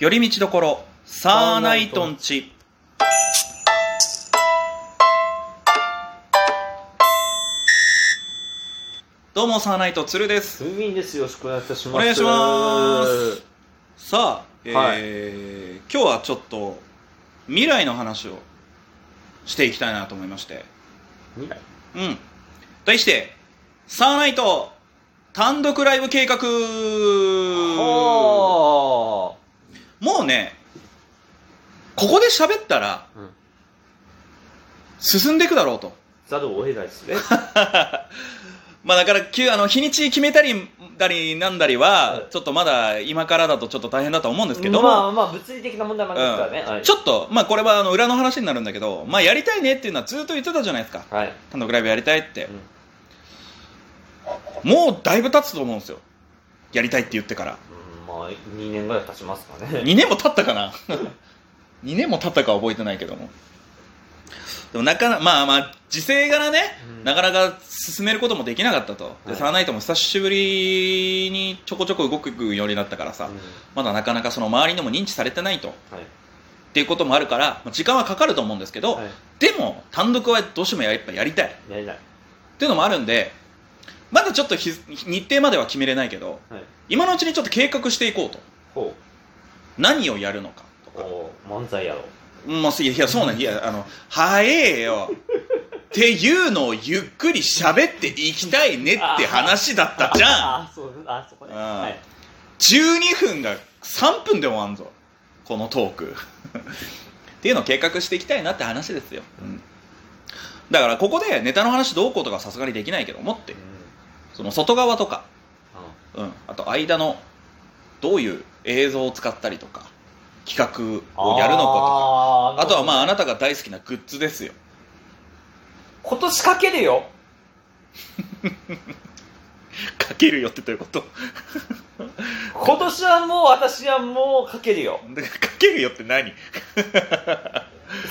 寄り道どころサーナイトンチ。どうもサーナイトつるです。風民です。よろしくお願いいたします。お願いします。さあ、えー今日はちょっと未来の話をしていきたいなと思いまして。未来？うん。題してサーナイト単独ライブ計画。はもうねここで喋ったらあ、うん、進んでいくだろうと。ざるを得ないですね。まあだからきゅあの日にち決めたりだりなんだりは、はい。ちょっとまだ今からだとちょっと大変だと思うんですけども、まあまあ物理的な問題もありますからね、はい。ちょっとまあこれはあの裏の話になるんだけどまあやりたいねっていうのはずっと言ってたじゃないですか。はい、単独ライブやりたいって。うん、もうだいぶ経つと思うんですよ。やりたいって言ってから。うん。まあ2年ぐらい経ちますかね。2年も経ったかな？2年も経ったかは覚えてないけども。でもなかなまあまあ時勢柄ね、うん。なかなか進めることもできなかったと、ではい。サーナイトも久しぶりにちょこちょこ動くようになったからさ、うん。まだなかなかその周りにも認知されてないと。っはい。ていうこともあるからまあ時間はかかると思うんですけど、はい。でも単独はどうしてもややっぱやりたい。っやりない。ていうのもあるんでまだちょっと日日程までは決めれないけどはい。今のうちにちょっと計画していこうと。ほ何をやるのか。とかう。おう漫才やろもういやいやそうなんいやあの早えよ。っていうのをゆっくり喋っていきたいねって話だったじゃん。あそうあそこね。うん。はい。12分が3分で終わんぞこのトーク。っていうのを計画していきたいなって話ですよ、うん。だからここでネタの話どうこうとかさすがにできないけどもって。うんその外側とか、うんうん、あと間のどういう映像を使ったりとか企画をやるのかとか。あとはまああななたが大好きなグッズですよ。今年かけるよ。かけるよってどういうこと？今年はもう私はもうかけるよ。でかけるよって何？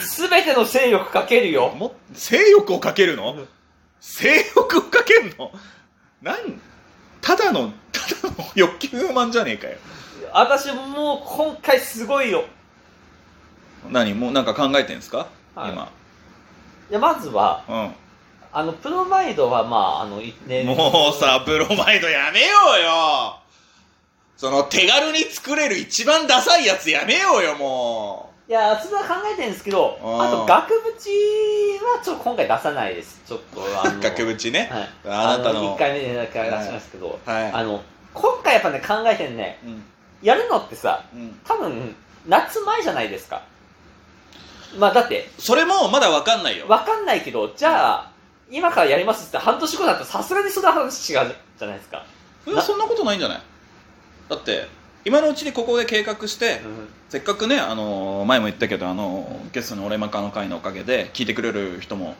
すべての勢力かけるよ。も性欲をかけるの？性欲をかけるの？なんただのただの欲求不満じゃねえかよ。私もう今回すごいよ。何？もうなんか考えてんすか、はい。いやまずは今あのプロマイドはまああのいねうんもうさブロマイドやめようよ。その手軽に作れる一番ダサいやつやめようよもいやそれは考えてるんですけどうんあと額縁はちょっと今回出さないです。ちょっとあのう 額縁ね、はい。あなたの。1回目で出しますけど、はい。あの今回やっぱね考えてるね。うん。やるのってさうん。多分夏前じゃないですか。まあだってそれもまだわかんないよ。わかんないけどじゃあ今からやりますって半年後だったらさすがにその話違うじゃないですか、そんなことないんじゃない？だって今のうちにここで計画して、せっかくね、あのー前も言ったけど、あのーゲストの俺マカの会のおかげで聞いてくれる人も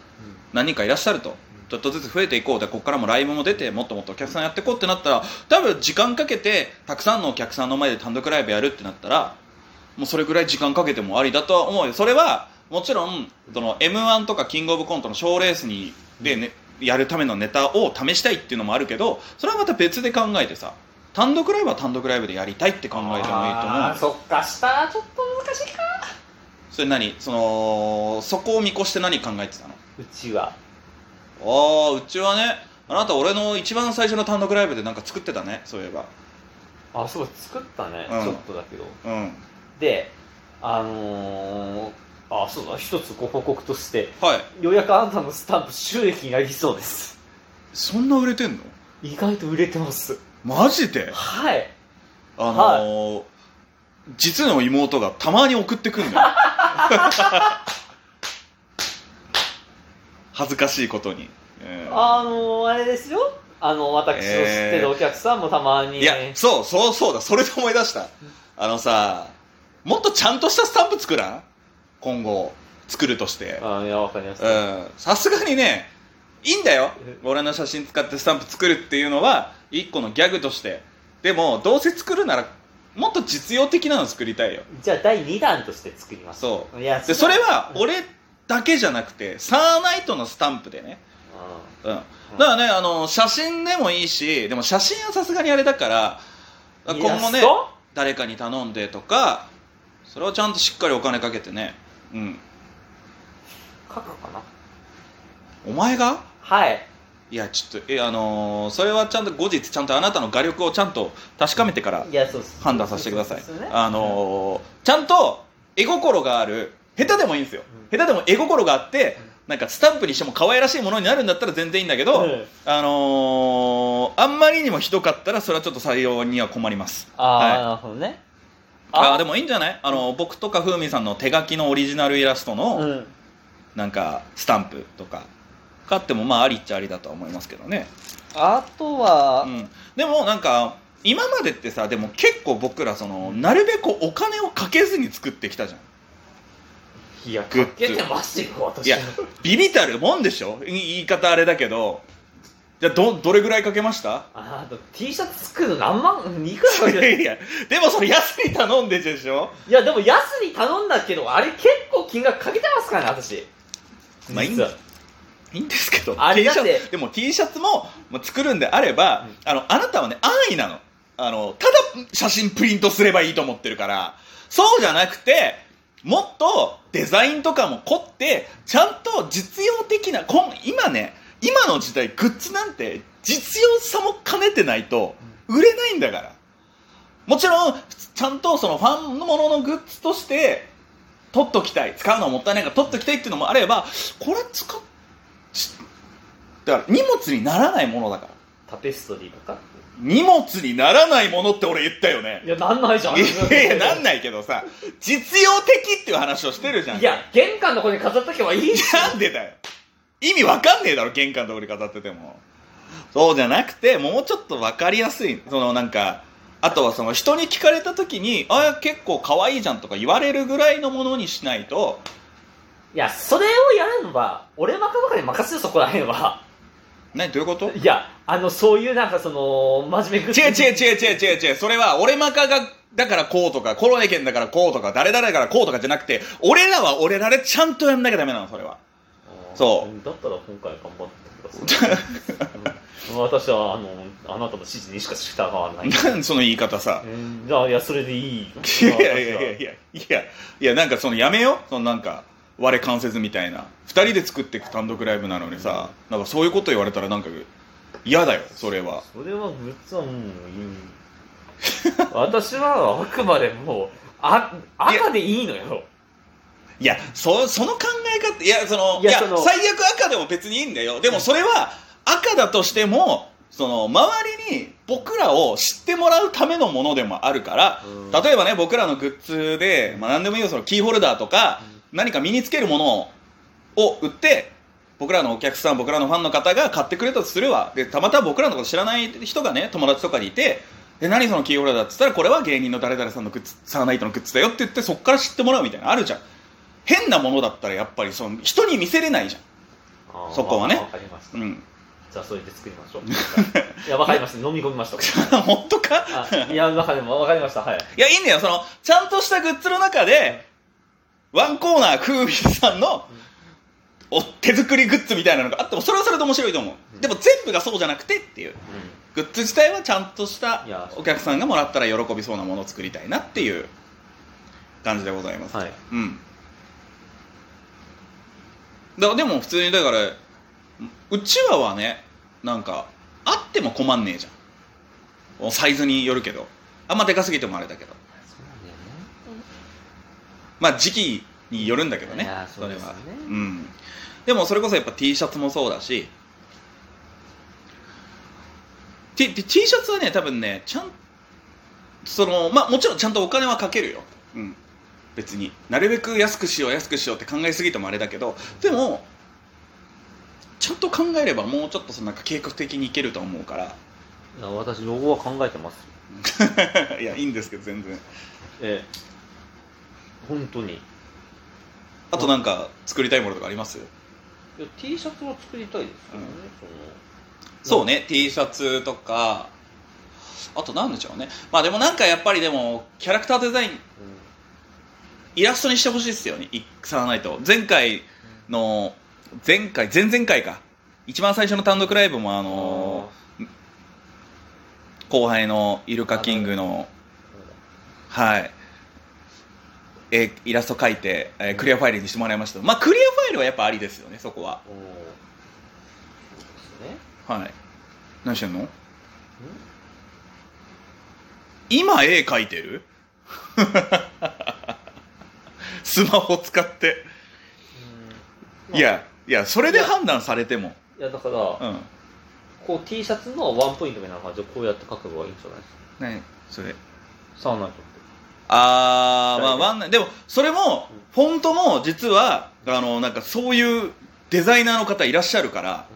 何人かいらっしゃると、ちょっとずつ増えていこう。でここからもライブも出てもっともっとお客さんやっていこうってなったら多分時間かけてたくさんのお客さんの前で単独ライブやるってなったらもうそれぐらい時間かけてもありだとは思うよ。それはもちろんその m 1とかキングオブコントの賞ーレースにで、ね、やるためのネタを試したいっていうのもあるけどそれはまた別で考えてさ単独ライブは単独ライブでやりたいって考えてもいいと思うそっかしたらちょっと難しいか。それ何？そのそこを見越して何考えてたの？うちは。ああうちはね。あなた俺の一番最初の単独ライブでなんか作ってたねそういえば。あそう作ったね、うん。ちょっとだけど。うん。であのー、あそうだ一つご報告としてはい。ようやくあなたのスタンプ収益になりそうです。そんな売れてんの？意外と売れてますマジで？はい。あのー実の妹がたまに送ってくんだよ。恥ずかしいことに、うん。あのー、あれですよ。あの私の知ってるお客さんもたまに、いやそうそうそうだ。それで思い出した。あのさもっとちゃんとしたスタンプ作らん？今後作るとして。あいやわかります、うん。さすがにねいいんだよ。俺の写真使ってスタンプ作るっていうのは一個のギャグとして。でもどうせ作るならもっと実用的なの作りたいよ。じゃあ第2弾として作ります。そう。いやでそれはうん俺だけじゃなくてサーナイトのスタンプでね。うん。だからねあの写真でもいいしでも写真はさすがにあれだからうん今後ね誰かに頼んでとかそれはちゃんとしっかりお金かけてね。うん。書くかな？お前が？はい。いやちょっとえあのーそれはちゃんと後日ちゃんとあなたの画力をちゃんと確かめてからいやそうです。判断させてください。そうですよね。あのーちゃんと絵心がある下手でもいいんですよ、下手でも絵心があってなんかスタンプにしても可愛らしいものになるんだったら全然いいんだけど、うん。あのーあんまりにもひどかったらそれはちょっと採用には困ります。ああ、はい。なるほどね。あーでもいいんじゃない？あの僕とかふうみさんの手書きのオリジナルイラストの、うん。なんかスタンプとか買ってもまあありっちゃありだとは思いますけどね、あとは、うん、でもなんか今までってさでも結構僕らそのなるべくお金をかけずに作ってきたじゃん。いやかけてますよ私。いやビビたるもんでしょ。い言い方あれだけど。じゃあどどれぐらいかけました？ああと T シャツ作るの何万いくらかいけいや。でもそれ安に頼んででしょ？いやでも安に頼んだけどあれ結構金額かけてますからね私。まあいいん実はいいんですけどあれ T シャツでも T シャツもまあ作るんであれば、うん。あのあなたはね安易なの。あのただ写真プリントすればいいと思ってるから。そうじゃなくてもっとデザインとかも凝ってちゃんと実用的な今ね今の時代グッズなんて実用さも兼ねてないと売れないんだから。もちろんちゃんとそのファンのもののグッズとして取っときたい。使うのはもったいないから取っときたいっていうのもあればこれ使っしだから荷物にならないものだから。タペストリーとか？荷物にならないものって俺言ったよね。いやなんないじゃん。いやいやなんないけどさ実用的っていう話をしてるじゃん。いや玄関のとこに飾っとけばいいじなんでだよ。意味わかんねえだろ玄関のとこに飾ってても。そうじゃなくてもうちょっとわかりやすいそのなんかあとはその人に聞かれた時に「あ結構可愛いじゃん」とか言われるぐらいのものにしないといやそれをやるのは俺マカとかに任せるそこらへんは。何どういうこと？いやあのそういうなんかその真面目グッズ違う違う違う違う違う違う。それは俺マカがだからこうとかコロネケンだからこうとか誰々だからこうとかじゃなくて俺らは俺らでちゃんとやんなきゃダメなのそれは。そう。だったら今回頑張ってください、うん、私はあのあなたの指示にしか従わない。なんその言い方さ。うんじゃあいやそれでいい。いやいやいやいやいやいやなんかそのやめよそのなんか我関節みたいな。二人で作っていく単独ライブなのにさなんかそういうこと言われたらなんか嫌だよそれは。それはグッズはもういい 私はあくまでもうあ赤でいいのよ。いやそその考え方いやそのいや最悪赤でも別にいいんだよ。でもそれは赤だとしてもその周りに僕らを知ってもらうためのものでもあるから、うん。例えばね僕らのグッズで、まあ、何でもいいよそのキーホルダーとか、何か身につけるものを売って僕らのお客さん僕らのファンの方が買ってくれたとするわ。でたまたま僕らのこと知らない人がね友達とかにいてで何そのキーホルダーって言ったらこれは芸人の誰々さんのグッズサーナイトのグッズだよって言ってそこから知ってもらうみたいなのあるじゃん。変なものだったらやっぱりその人に見せれないじゃん。そこはね。わかりました、うん。じゃあそれで作りましょう。いやわかりました。飲み込みました 本当か？あいやわかりわかりました。はい。いやいいんだよ。そのちゃんとしたグッズの中でワンコーナークービーさんのお手作りグッズみたいなのがあってもそれはそれで面白いと思う、うん。でも全部がそうじゃなくてっていう。グッズ自体はちゃんとしたお客さんがもらったら喜びそうなものを作りたいなっていう感じでございます、はい。うん。だでも普通にだからうちわはねなんかあっても困んねえじゃん。サイズによるけど。あんまでかすぎてもあれだけどまあ時期によるんだけどね。それは。うん。でもそれこそやっぱ T シャツもそうだし。T, T シャツはね多分ねちゃんそのまあもちろんちゃんとお金はかけるよ、うん、別に。なるべく安くしよう安くしようって考えすぎてもあれだけど。でもちゃんと考えればもうちょっとそのなんか計画的にいけると思うから。いや私ロゴは考えてます いやいいんですけど全然。ええ本当に。いあとなんか作りたいものとかあります？や T シャツは作りたいですけどね、そうね T シャツとか。あと何でしょうね。まあでもなんかやっぱりでもキャラクターデザインそのイラストにしてほしいですよね。いさないと。前回の前回前々回か。一番最初の単独ライブもあの後輩のイルカキングのはいえーイラスト描いて、えークリアファイルにしてもらいました。まあクリアファイルはやっぱありですよねそこは。はい。何してんの？今絵描いてる？スマホ使って。うん。いやいやそれで判断されても。いやだから、うん。こう T シャツのワンポイントみたいな感じでこうやって書けばいいんじゃないですか？何？それ。サウナイトってあーまあはいワンナでもそれもフォントも実はあのなんかそういうデザイナーの方いらっしゃるから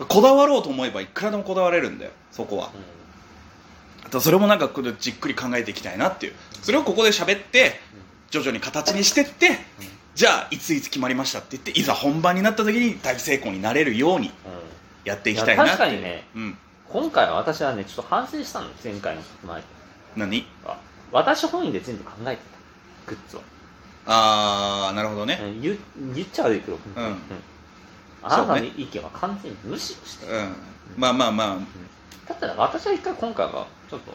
うこだわろうと思えばいくらでもこだわれるんだよそこは。んうん。あとそれもなんかじっくり考えていきたいなっていう。それをここで喋って徐々に形にしてってじゃあいついつ決まりましたって言っていざ本番になった時に大成功になれるようにうん。やっていきたいなっていう。確かにねうん。今回は私はねちょっと反省したの前回の前。何？あ私本位で全部考えてた。グッズを、ああなるほどね。うん言言っちゃ悪いけど、うん。あなたの意見は完全に無視をしてる、うん。まあまあまだったら私は一回今回はちょっと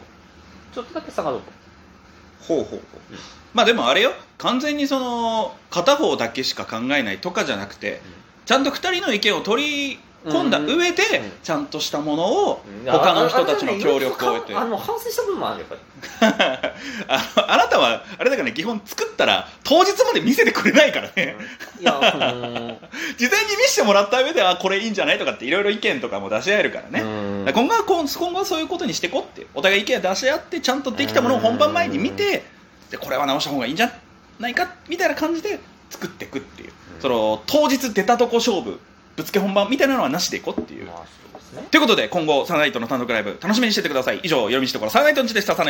ちょっとだけ下がろうと。あほうほう。ほうまあでもあれよ。完全にその片方だけしか考えないとかじゃなくてちゃんと2人の意見を取り込ん。だ上でうん。ちゃんとしたものを他の人たちの協力を得て。あの反省した部分もあるよやっぱり。あなたはあれだからね基本作ったら当日まで見せてくれないからね。いや、あのー。事前に見せてもらった上ではこれいいんじゃないとかっていろいろ意見とかも出し合えるからね、今後は今後はそういうことにしていこうってお互い意見出し合ってちゃんとできたものを本番前に見てでこれは直した方がいいんじゃないかみたいな感じで作っていくっていう、うん。その当日出たとこ勝負ぶっつけ本番みたいなのはなしでいこうっていう、まあね。ということで今後サナイトの単独ライブ楽しみにしててください。以上夜道ところサナイトの地でした。サナイト